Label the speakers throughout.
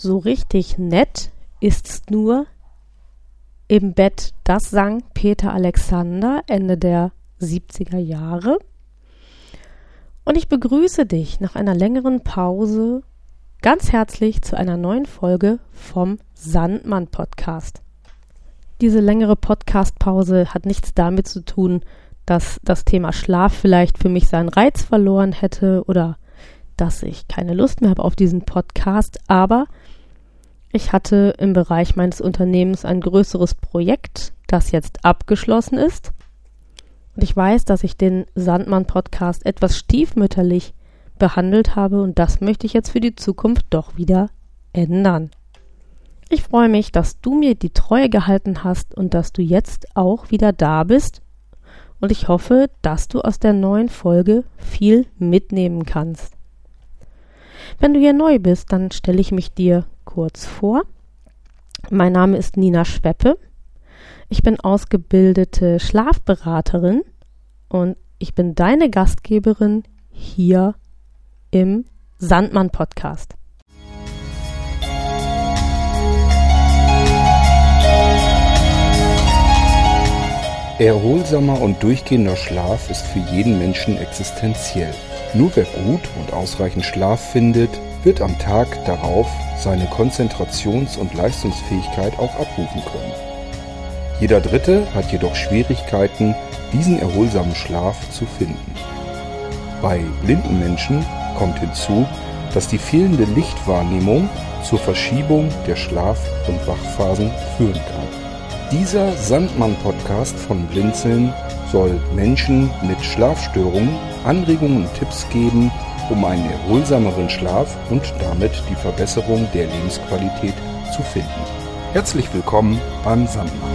Speaker 1: So richtig nett ist's nur im Bett. Das sang Peter Alexander Ende der 70er Jahre. Und ich begrüße dich nach einer längeren Pause ganz herzlich zu einer neuen Folge vom Sandmann Podcast. Diese längere Podcast-Pause hat nichts damit zu tun, dass das Thema Schlaf vielleicht für mich seinen Reiz verloren hätte oder dass ich keine Lust mehr habe auf diesen Podcast, aber ich hatte im Bereich meines Unternehmens ein größeres Projekt, das jetzt abgeschlossen ist. Und ich weiß, dass ich den Sandmann-Podcast etwas stiefmütterlich behandelt habe und das möchte ich jetzt für die Zukunft doch wieder ändern. Ich freue mich, dass du mir die Treue gehalten hast und dass du jetzt auch wieder da bist. Und ich hoffe, dass du aus der neuen Folge viel mitnehmen kannst. Wenn du hier neu bist, dann stelle ich mich dir kurz vor. Mein Name ist Nina Schweppe. Ich bin ausgebildete Schlafberaterin und ich bin deine Gastgeberin hier im Sandmann Podcast.
Speaker 2: Erholsamer und durchgehender Schlaf ist für jeden Menschen existenziell. Nur wer gut und ausreichend Schlaf findet, wird am Tag darauf seine Konzentrations- und Leistungsfähigkeit auch abrufen können. Jeder Dritte hat jedoch Schwierigkeiten, diesen erholsamen Schlaf zu finden. Bei blinden Menschen kommt hinzu, dass die fehlende Lichtwahrnehmung zur Verschiebung der Schlaf- und Wachphasen führen kann. Dieser Sandmann-Podcast von Blinzeln soll Menschen mit Schlafstörungen Anregungen und Tipps geben, um einen erholsameren Schlaf und damit die Verbesserung der Lebensqualität zu finden. Herzlich willkommen beim Sandmann.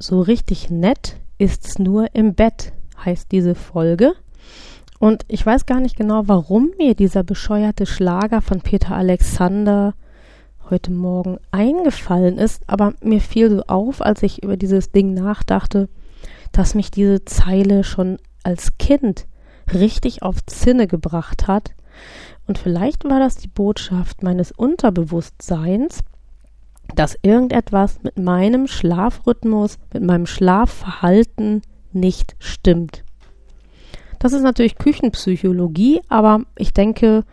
Speaker 1: So richtig nett ist's nur im Bett, heißt diese Folge. Und ich weiß gar nicht genau, warum mir dieser bescheuerte Schlager von Peter Alexander heute Morgen eingefallen ist, aber mir fiel so auf, als ich über dieses Ding nachdachte, dass mich diese Zeile schon als Kind richtig auf Zinne gebracht hat. Und vielleicht war das die Botschaft meines Unterbewusstseins, dass irgendetwas mit meinem Schlafrhythmus, mit meinem Schlafverhalten nicht stimmt. Das ist natürlich Küchenpsychologie, aber ich denke,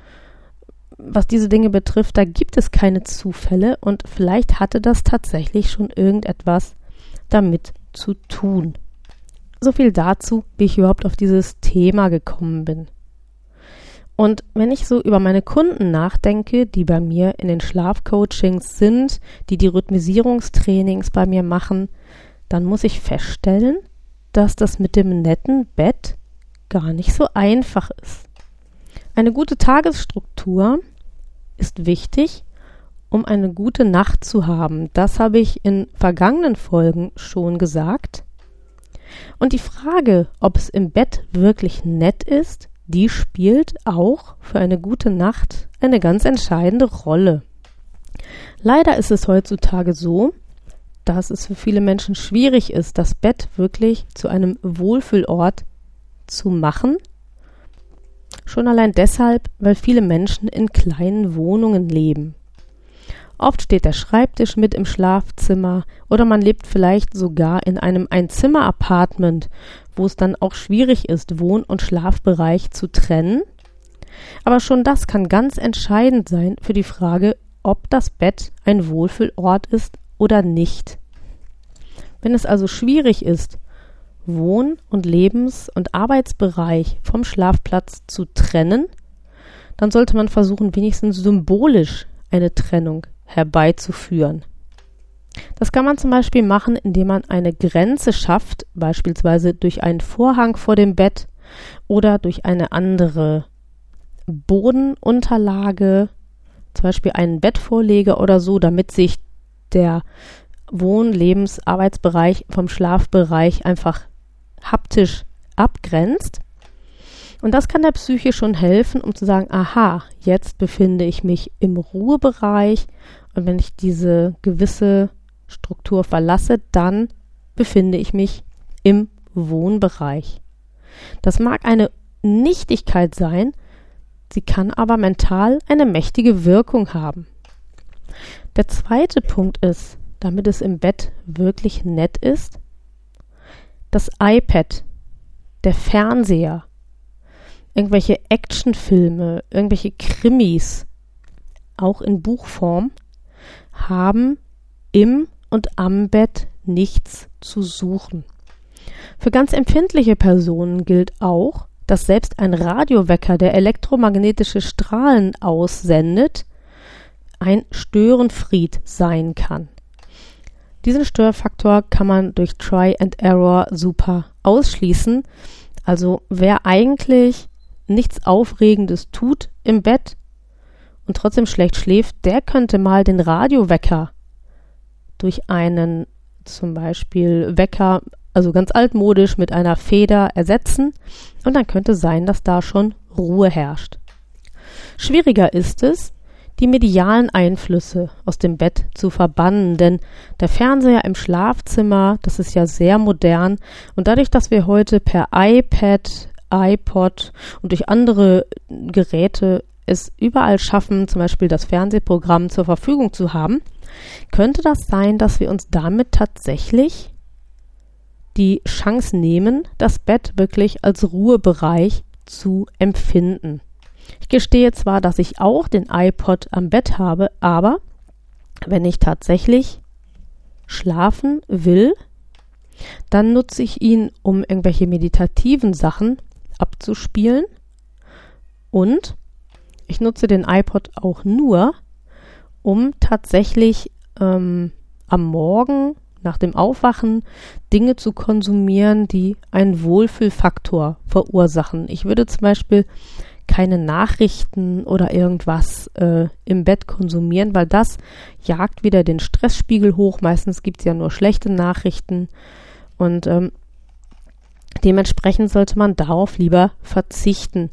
Speaker 1: was diese Dinge betrifft, da gibt es keine Zufälle und vielleicht hatte das tatsächlich schon irgendetwas damit zu tun. So viel dazu, wie ich überhaupt auf dieses Thema gekommen bin. Und wenn ich so über meine Kunden nachdenke, die bei mir in den Schlafcoachings sind, die die Rhythmisierungstrainings bei mir machen, dann muss ich feststellen, dass das mit dem netten Bett gar nicht so einfach ist. Eine gute Tagesstruktur ist wichtig, um eine gute Nacht zu haben. Das habe ich in vergangenen Folgen schon gesagt. Und die Frage, ob es im Bett wirklich nett ist, die spielt auch für eine gute Nacht eine ganz entscheidende Rolle. Leider ist es heutzutage so, dass es für viele Menschen schwierig ist, das Bett wirklich zu einem Wohlfühlort zu machen. Schon allein deshalb, weil viele Menschen in kleinen Wohnungen leben. Oft steht der Schreibtisch mit im Schlafzimmer oder man lebt vielleicht sogar in einem Einzimmer-Apartment, wo es dann auch schwierig ist, Wohn- und Schlafbereich zu trennen. Aber schon das kann ganz entscheidend sein für die Frage, ob das Bett ein Wohlfühlort ist oder nicht. Wenn es also schwierig ist, Wohn- und Lebens- und Arbeitsbereich vom Schlafplatz zu trennen, dann sollte man versuchen, wenigstens symbolisch eine Trennung herbeizuführen. Das kann man zum Beispiel machen, indem man eine Grenze schafft, beispielsweise durch einen Vorhang vor dem Bett oder durch eine andere Bodenunterlage, zum Beispiel einen Bettvorleger oder so, damit sich der Wohn-, Lebens-, Arbeitsbereich vom Schlafbereich einfach haptisch abgrenzt. Und das kann der Psyche schon helfen, um zu sagen, aha, jetzt befinde ich mich im Ruhebereich und wenn ich diese gewisse Struktur verlasse, dann befinde ich mich im Wohnbereich. Das mag eine Nichtigkeit sein, sie kann aber mental eine mächtige Wirkung haben. Der zweite Punkt ist, damit es im Bett wirklich nett ist, das iPad, der Fernseher, irgendwelche Actionfilme, irgendwelche Krimis, auch in Buchform, haben im und am Bett nichts zu suchen. Für ganz empfindliche Personen gilt auch, dass selbst ein Radiowecker, der elektromagnetische Strahlen aussendet, ein Störenfried sein kann. Diesen Störfaktor kann man durch Try and Error super ausschließen. Also wer eigentlich nichts Aufregendes tut im Bett und trotzdem schlecht schläft, der könnte mal den Radiowecker durch einen zum Beispiel Wecker, also ganz altmodisch mit einer Feder ersetzen und dann könnte sein, dass da schon Ruhe herrscht. Schwieriger ist es, die medialen Einflüsse aus dem Bett zu verbannen, denn der Fernseher im Schlafzimmer, das ist ja sehr modern und dadurch, dass wir heute per iPad, iPod und durch andere Geräte es überall schaffen, zum Beispiel das Fernsehprogramm zur Verfügung zu haben, könnte das sein, dass wir uns damit tatsächlich die Chance nehmen, das Bett wirklich als Ruhebereich zu empfinden. Ich gestehe zwar, dass ich auch den iPod am Bett habe, aber wenn ich tatsächlich schlafen will, dann nutze ich ihn, um irgendwelche meditativen Sachen abzuspielen und ich nutze den iPod auch nur, um tatsächlich ähm, am Morgen nach dem Aufwachen Dinge zu konsumieren, die einen Wohlfühlfaktor verursachen. Ich würde zum Beispiel keine Nachrichten oder irgendwas äh, im Bett konsumieren, weil das jagt wieder den Stressspiegel hoch. Meistens gibt es ja nur schlechte Nachrichten und ähm, dementsprechend sollte man darauf lieber verzichten.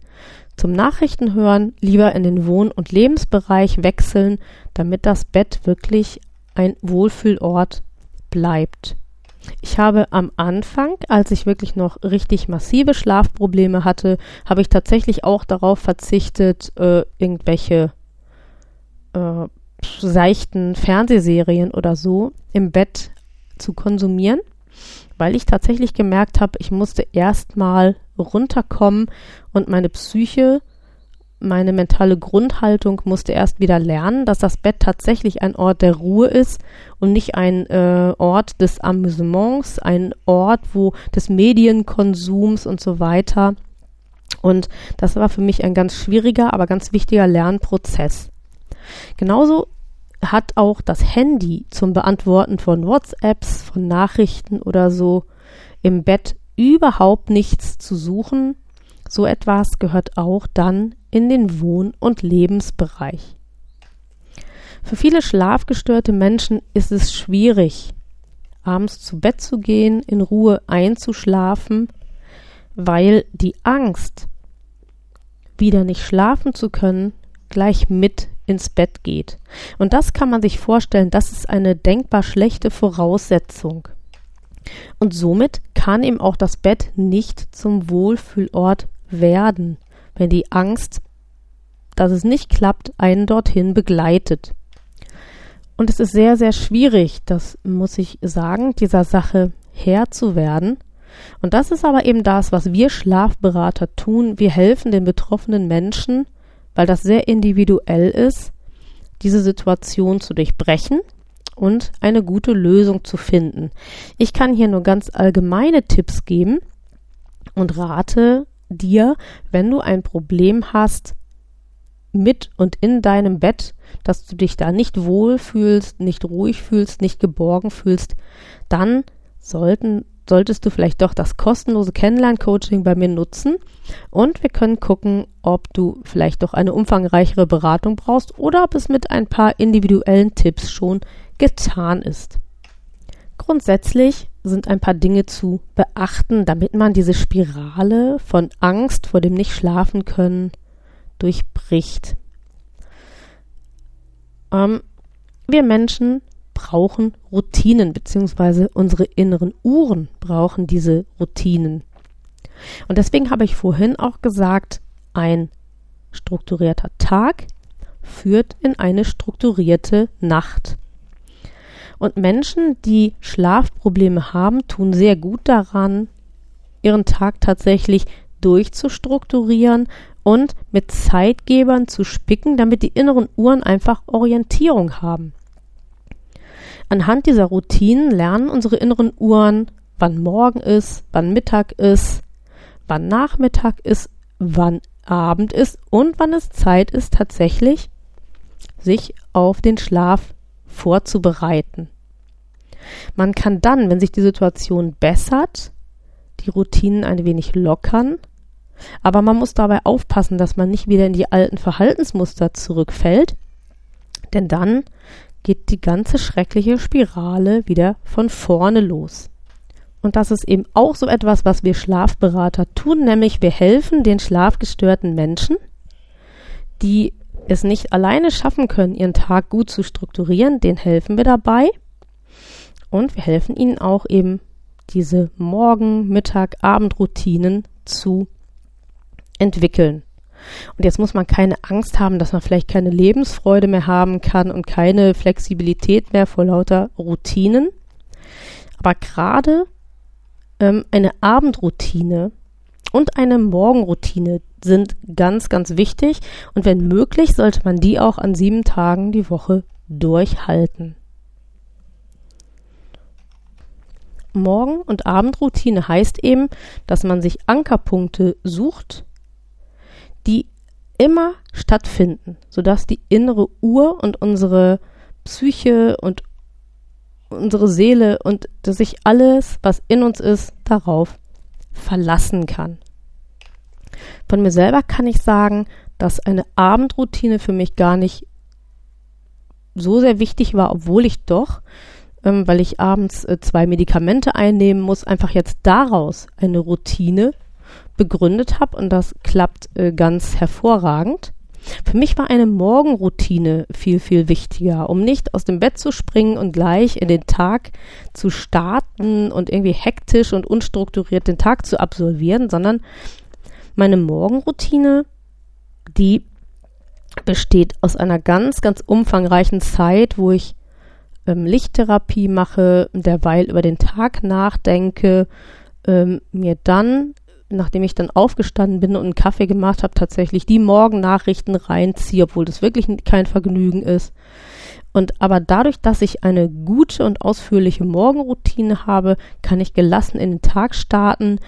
Speaker 1: Zum Nachrichtenhören lieber in den Wohn- und Lebensbereich wechseln, damit das Bett wirklich ein Wohlfühlort bleibt. Ich habe am Anfang, als ich wirklich noch richtig massive Schlafprobleme hatte, habe ich tatsächlich auch darauf verzichtet, äh, irgendwelche äh, seichten Fernsehserien oder so im Bett zu konsumieren, weil ich tatsächlich gemerkt habe, ich musste erstmal runterkommen und meine Psyche meine mentale Grundhaltung musste erst wieder lernen, dass das Bett tatsächlich ein Ort der Ruhe ist und nicht ein äh, Ort des Amüsements, ein Ort, wo des Medienkonsums und so weiter. Und das war für mich ein ganz schwieriger, aber ganz wichtiger Lernprozess. Genauso hat auch das Handy zum Beantworten von WhatsApps, von Nachrichten oder so im Bett überhaupt nichts zu suchen. So etwas gehört auch dann in den Wohn- und Lebensbereich. Für viele schlafgestörte Menschen ist es schwierig, abends zu Bett zu gehen, in Ruhe einzuschlafen, weil die Angst, wieder nicht schlafen zu können, gleich mit ins Bett geht. Und das kann man sich vorstellen, das ist eine denkbar schlechte Voraussetzung. Und somit kann eben auch das Bett nicht zum Wohlfühlort werden wenn die Angst, dass es nicht klappt, einen dorthin begleitet. Und es ist sehr, sehr schwierig, das muss ich sagen, dieser Sache Herr zu werden. Und das ist aber eben das, was wir Schlafberater tun. Wir helfen den betroffenen Menschen, weil das sehr individuell ist, diese Situation zu durchbrechen und eine gute Lösung zu finden. Ich kann hier nur ganz allgemeine Tipps geben und rate dir, wenn du ein Problem hast mit und in deinem Bett, dass du dich da nicht wohl fühlst, nicht ruhig fühlst, nicht geborgen fühlst, dann sollten solltest du vielleicht doch das kostenlose Kennenlern-Coaching bei mir nutzen und wir können gucken, ob du vielleicht doch eine umfangreichere Beratung brauchst oder ob es mit ein paar individuellen Tipps schon getan ist. Grundsätzlich sind ein paar Dinge zu beachten, damit man diese Spirale von Angst vor dem Nicht-Schlafen können durchbricht. Ähm, wir Menschen brauchen Routinen, beziehungsweise unsere inneren Uhren brauchen diese Routinen. Und deswegen habe ich vorhin auch gesagt, ein strukturierter Tag führt in eine strukturierte Nacht. Und Menschen, die Schlafprobleme haben, tun sehr gut daran, ihren Tag tatsächlich durchzustrukturieren und mit Zeitgebern zu spicken, damit die inneren Uhren einfach Orientierung haben. Anhand dieser Routinen lernen unsere inneren Uhren, wann Morgen ist, wann Mittag ist, wann Nachmittag ist, wann Abend ist und wann es Zeit ist, tatsächlich sich auf den Schlaf vorzubereiten. Man kann dann, wenn sich die Situation bessert, die Routinen ein wenig lockern, aber man muss dabei aufpassen, dass man nicht wieder in die alten Verhaltensmuster zurückfällt, denn dann geht die ganze schreckliche Spirale wieder von vorne los. Und das ist eben auch so etwas, was wir Schlafberater tun, nämlich wir helfen den schlafgestörten Menschen, die es nicht alleine schaffen können, ihren Tag gut zu strukturieren, denen helfen wir dabei. Und wir helfen ihnen auch eben diese Morgen-, Mittag-, Abendroutinen zu entwickeln. Und jetzt muss man keine Angst haben, dass man vielleicht keine Lebensfreude mehr haben kann und keine Flexibilität mehr vor lauter Routinen. Aber gerade ähm, eine Abendroutine und eine Morgenroutine sind ganz, ganz wichtig. Und wenn möglich, sollte man die auch an sieben Tagen die Woche durchhalten. Morgen- und Abendroutine heißt eben, dass man sich Ankerpunkte sucht, die immer stattfinden, sodass die innere Uhr und unsere Psyche und unsere Seele und dass sich alles, was in uns ist, darauf verlassen kann. Von mir selber kann ich sagen, dass eine Abendroutine für mich gar nicht so sehr wichtig war, obwohl ich doch, ähm, weil ich abends äh, zwei Medikamente einnehmen muss, einfach jetzt daraus eine Routine begründet habe und das klappt äh, ganz hervorragend. Für mich war eine Morgenroutine viel, viel wichtiger, um nicht aus dem Bett zu springen und gleich in den Tag zu starten und irgendwie hektisch und unstrukturiert den Tag zu absolvieren, sondern meine Morgenroutine, die besteht aus einer ganz, ganz umfangreichen Zeit, wo ich ähm, Lichttherapie mache, derweil über den Tag nachdenke, ähm, mir dann nachdem ich dann aufgestanden bin und einen Kaffee gemacht habe, tatsächlich die Morgennachrichten reinziehe, obwohl das wirklich kein Vergnügen ist. Und aber dadurch, dass ich eine gute und ausführliche Morgenroutine habe, kann ich gelassen in den Tag starten.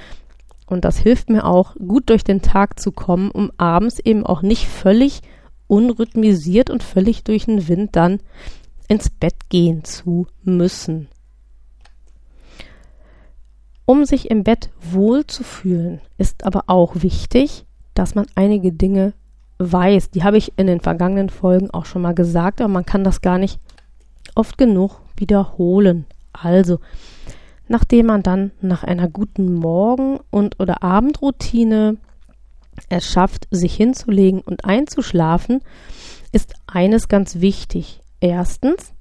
Speaker 1: Und das hilft mir auch, gut durch den Tag zu kommen, um abends eben auch nicht völlig unrhythmisiert und völlig durch den Wind dann ins Bett gehen zu müssen. Um sich im Bett wohl zu fühlen, ist aber auch wichtig, dass man einige Dinge weiß. Die habe ich in den vergangenen Folgen auch schon mal gesagt, aber man kann das gar nicht oft genug wiederholen. Also, nachdem man dann nach einer guten Morgen- und oder Abendroutine es schafft, sich hinzulegen und einzuschlafen, ist eines ganz wichtig. Erstens,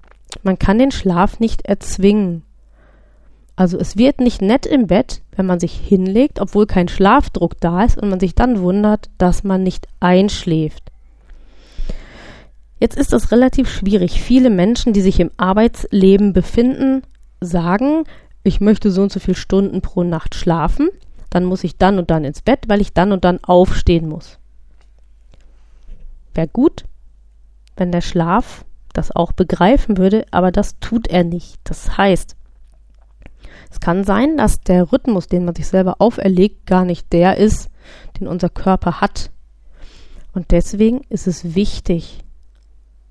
Speaker 1: man kann den Schlaf nicht erzwingen. Also es wird nicht nett im Bett, wenn man sich hinlegt, obwohl kein Schlafdruck da ist und man sich dann wundert, dass man nicht einschläft. Jetzt ist es relativ schwierig. Viele Menschen, die sich im Arbeitsleben befinden, sagen, ich möchte so und so viele Stunden pro Nacht schlafen, dann muss ich dann und dann ins Bett, weil ich dann und dann aufstehen muss. Wäre gut, wenn der Schlaf das auch begreifen würde, aber das tut er nicht. Das heißt, es kann sein, dass der Rhythmus, den man sich selber auferlegt, gar nicht der ist, den unser Körper hat. Und deswegen ist es wichtig,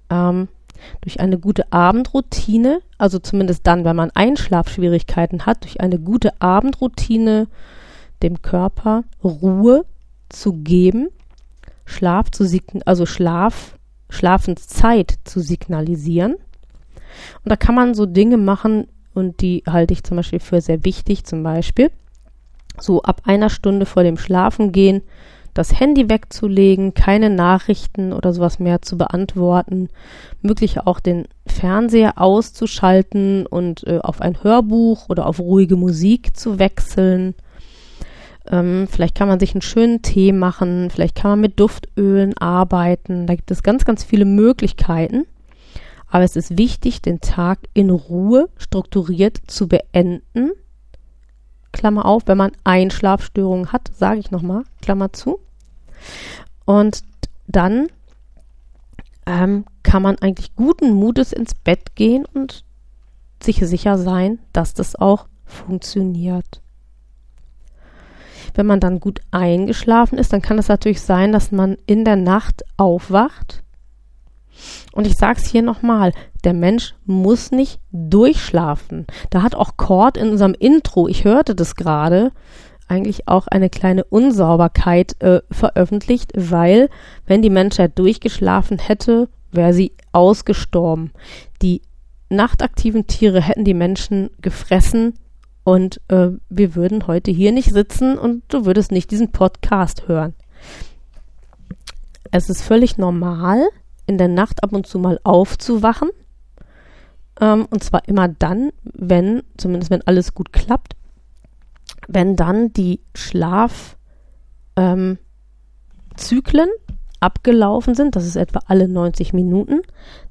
Speaker 1: ähm, durch eine gute Abendroutine, also zumindest dann, wenn man Einschlafschwierigkeiten hat, durch eine gute Abendroutine dem Körper Ruhe zu geben, Schlaf zu also Schlaf, Schlafenszeit zu signalisieren. Und da kann man so Dinge machen, und die halte ich zum Beispiel für sehr wichtig. Zum Beispiel so ab einer Stunde vor dem Schlafengehen das Handy wegzulegen, keine Nachrichten oder sowas mehr zu beantworten, möglich auch den Fernseher auszuschalten und äh, auf ein Hörbuch oder auf ruhige Musik zu wechseln. Ähm, vielleicht kann man sich einen schönen Tee machen, vielleicht kann man mit Duftölen arbeiten. Da gibt es ganz, ganz viele Möglichkeiten. Aber es ist wichtig, den Tag in Ruhe strukturiert zu beenden. Klammer auf, wenn man Einschlafstörungen hat, sage ich nochmal, Klammer zu. Und dann ähm, kann man eigentlich guten Mutes ins Bett gehen und sich sicher sein, dass das auch funktioniert. Wenn man dann gut eingeschlafen ist, dann kann es natürlich sein, dass man in der Nacht aufwacht. Und ich sage es hier nochmal, der Mensch muss nicht durchschlafen. Da hat auch Cord in unserem Intro, ich hörte das gerade, eigentlich auch eine kleine Unsauberkeit äh, veröffentlicht, weil wenn die Menschheit durchgeschlafen hätte, wäre sie ausgestorben. Die nachtaktiven Tiere hätten die Menschen gefressen und äh, wir würden heute hier nicht sitzen und du würdest nicht diesen Podcast hören. Es ist völlig normal, in der Nacht ab und zu mal aufzuwachen. Ähm, und zwar immer dann, wenn, zumindest wenn alles gut klappt, wenn dann die Schlafzyklen ähm, abgelaufen sind, das ist etwa alle 90 Minuten,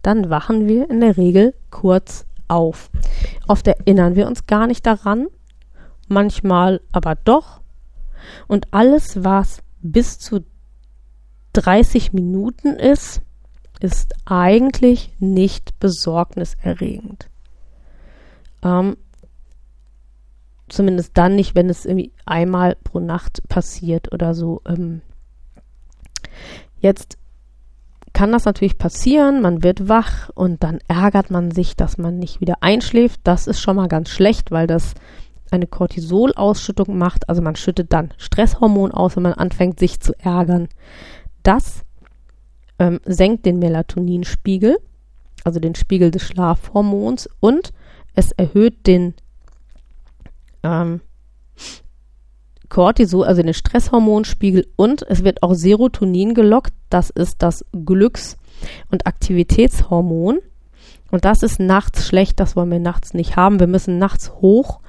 Speaker 1: dann wachen wir in der Regel kurz auf. Oft erinnern wir uns gar nicht daran, manchmal aber doch. Und alles, was bis zu 30 Minuten ist, ist eigentlich nicht besorgniserregend. Ähm, zumindest dann nicht, wenn es irgendwie einmal pro Nacht passiert oder so. Ähm, jetzt kann das natürlich passieren, man wird wach und dann ärgert man sich, dass man nicht wieder einschläft. Das ist schon mal ganz schlecht, weil das eine Cortisolausschüttung macht. Also man schüttet dann Stresshormon aus, wenn man anfängt, sich zu ärgern. Das ähm, senkt den Melatoninspiegel, also den Spiegel des Schlafhormons und es erhöht den ähm, Cortisol, also den Stresshormonspiegel und es wird auch Serotonin gelockt. Das ist das Glücks- und Aktivitätshormon. Und das ist nachts schlecht, das wollen wir nachts nicht haben. Wir müssen nachts hoch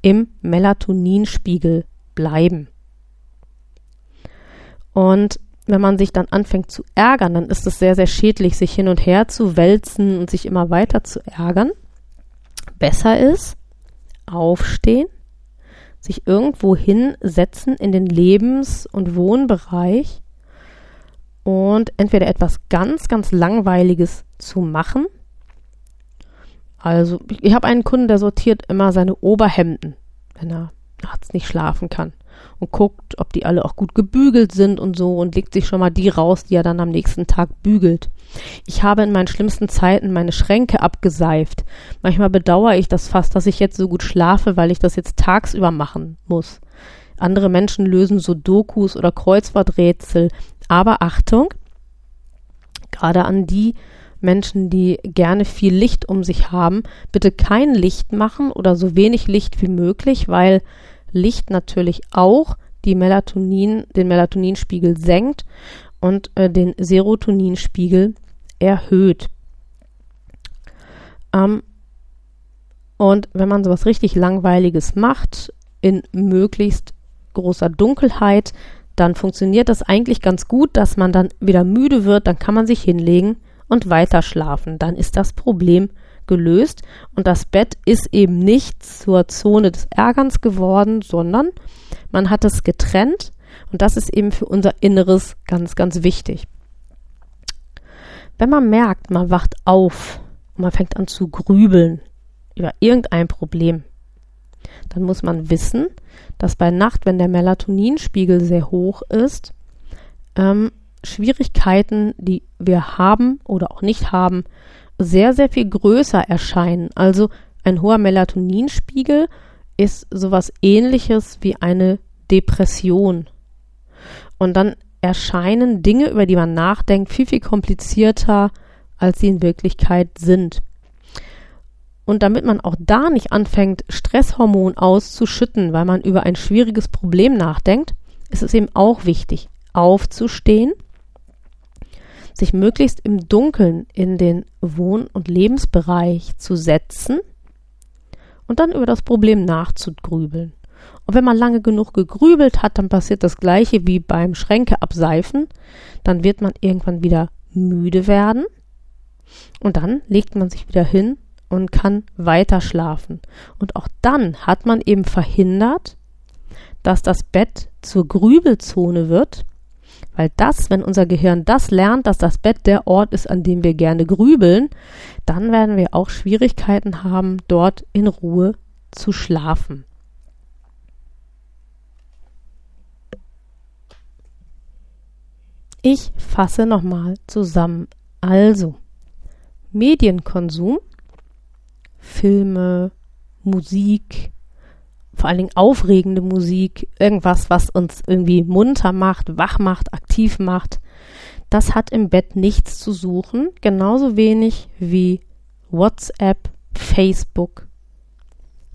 Speaker 1: im Melatoninspiegel bleiben. Und wenn man sich dann anfängt zu ärgern, dann ist es sehr, sehr schädlich, sich hin und her zu wälzen und sich immer weiter zu ärgern. Besser ist, aufstehen, sich irgendwo hinsetzen in den Lebens- und Wohnbereich und entweder etwas ganz, ganz Langweiliges zu machen. Also, ich habe einen Kunden, der sortiert immer seine Oberhemden, wenn er nachts nicht schlafen kann und guckt, ob die alle auch gut gebügelt sind und so und legt sich schon mal die raus, die er dann am nächsten Tag bügelt. Ich habe in meinen schlimmsten Zeiten meine Schränke abgeseift. Manchmal bedauere ich das fast, dass ich jetzt so gut schlafe, weil ich das jetzt tagsüber machen muss. Andere Menschen lösen so Dokus oder Kreuzworträtsel. Aber Achtung, gerade an die Menschen, die gerne viel Licht um sich haben, bitte kein Licht machen oder so wenig Licht wie möglich, weil Licht natürlich auch die Melatonin, den Melatoninspiegel senkt und äh, den Serotoninspiegel erhöht. Ähm, und wenn man sowas richtig Langweiliges macht, in möglichst großer Dunkelheit, dann funktioniert das eigentlich ganz gut, dass man dann wieder müde wird, dann kann man sich hinlegen und weiter schlafen. Dann ist das Problem gelöst und das Bett ist eben nicht zur Zone des Ärgerns geworden, sondern man hat es getrennt und das ist eben für unser Inneres ganz, ganz wichtig. Wenn man merkt, man wacht auf und man fängt an zu grübeln über irgendein Problem, dann muss man wissen, dass bei Nacht, wenn der Melatoninspiegel sehr hoch ist, ähm, Schwierigkeiten, die wir haben oder auch nicht haben, sehr, sehr viel größer erscheinen. Also ein hoher Melatoninspiegel ist sowas ähnliches wie eine Depression. Und dann erscheinen Dinge, über die man nachdenkt, viel, viel komplizierter, als sie in Wirklichkeit sind. Und damit man auch da nicht anfängt, Stresshormon auszuschütten, weil man über ein schwieriges Problem nachdenkt, ist es eben auch wichtig, aufzustehen, sich möglichst im Dunkeln in den Wohn- und Lebensbereich zu setzen und dann über das Problem nachzugrübeln. Und wenn man lange genug gegrübelt hat, dann passiert das gleiche wie beim Schränke abseifen. Dann wird man irgendwann wieder müde werden und dann legt man sich wieder hin und kann weiter schlafen. Und auch dann hat man eben verhindert, dass das Bett zur Grübelzone wird, weil das, wenn unser Gehirn das lernt, dass das Bett der Ort ist, an dem wir gerne grübeln, dann werden wir auch Schwierigkeiten haben, dort in Ruhe zu schlafen. Ich fasse nochmal zusammen. Also, Medienkonsum, Filme, Musik, vor allen Dingen aufregende Musik, irgendwas, was uns irgendwie munter macht, wach macht, aktiv macht, das hat im Bett nichts zu suchen, genauso wenig wie WhatsApp, Facebook,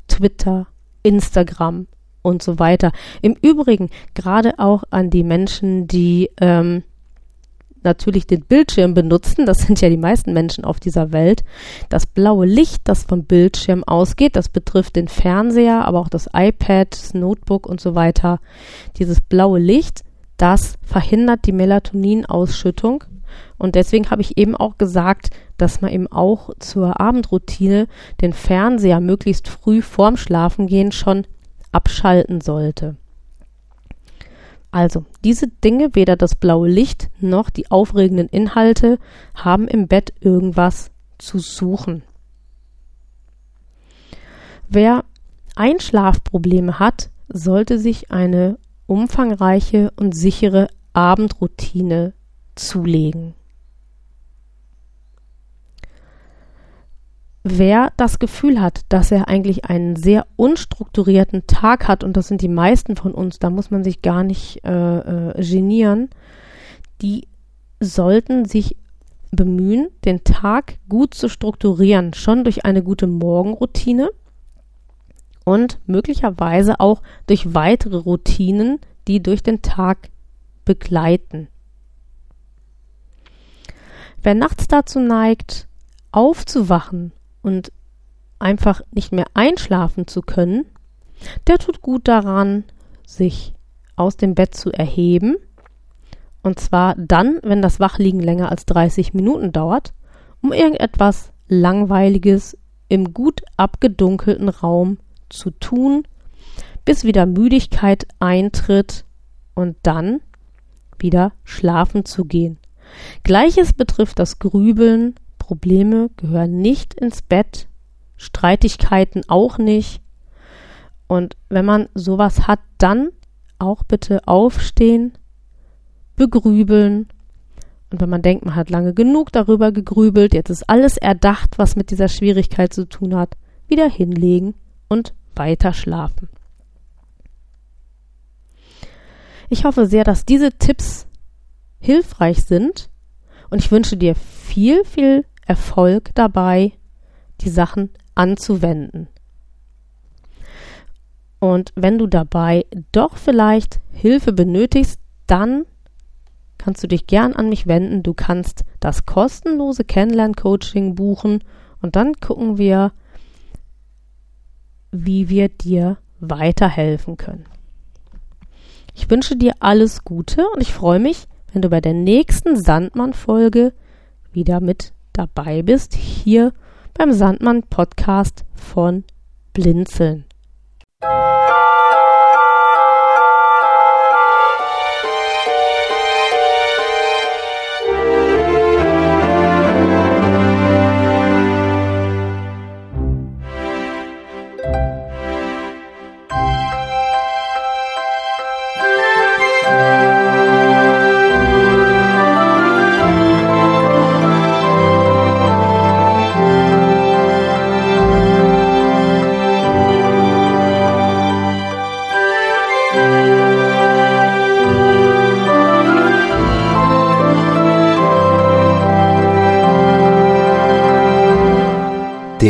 Speaker 1: Twitter, Instagram und so weiter. Im Übrigen gerade auch an die Menschen, die ähm, natürlich den Bildschirm benutzen, das sind ja die meisten Menschen auf dieser Welt, das blaue Licht, das vom Bildschirm ausgeht, das betrifft den Fernseher, aber auch das iPad, das Notebook und so weiter. Dieses blaue Licht, das verhindert die Melatoninausschüttung und deswegen habe ich eben auch gesagt, dass man eben auch zur Abendroutine den Fernseher möglichst früh vorm Schlafengehen schon abschalten sollte. Also, diese Dinge, weder das blaue Licht noch die aufregenden Inhalte, haben im Bett irgendwas zu suchen. Wer Einschlafprobleme hat, sollte sich eine umfangreiche und sichere Abendroutine zulegen. Wer das Gefühl hat, dass er eigentlich einen sehr unstrukturierten Tag hat, und das sind die meisten von uns, da muss man sich gar nicht äh, äh, genieren, die sollten sich bemühen, den Tag gut zu strukturieren, schon durch eine gute Morgenroutine und möglicherweise auch durch weitere Routinen, die durch den Tag begleiten. Wer nachts dazu neigt, aufzuwachen und einfach nicht mehr einschlafen zu können, der tut gut daran, sich aus dem Bett zu erheben. Und zwar dann, wenn das Wachliegen länger als 30 Minuten dauert, um irgendetwas Langweiliges im gut abgedunkelten Raum zu tun, bis wieder Müdigkeit eintritt und dann wieder schlafen zu gehen. Gleiches betrifft das Grübeln Probleme gehören nicht ins Bett, Streitigkeiten auch nicht. Und wenn man sowas hat, dann auch bitte aufstehen, begrübeln. Und wenn man denkt, man hat lange genug darüber gegrübelt, jetzt ist alles erdacht, was mit dieser Schwierigkeit zu tun hat, wieder hinlegen und weiter schlafen. Ich hoffe sehr, dass diese Tipps hilfreich sind und ich wünsche dir viel, viel Erfolg dabei, die Sachen anzuwenden. Und wenn du dabei doch vielleicht Hilfe benötigst, dann kannst du dich gern an mich wenden. Du kannst das kostenlose Kennenlern-Coaching buchen und dann gucken wir, wie wir dir weiterhelfen können. Ich wünsche dir alles Gute und ich freue mich, wenn du bei der nächsten Sandmann-Folge wieder mit dabei bist, hier beim Sandmann Podcast von Blinzeln.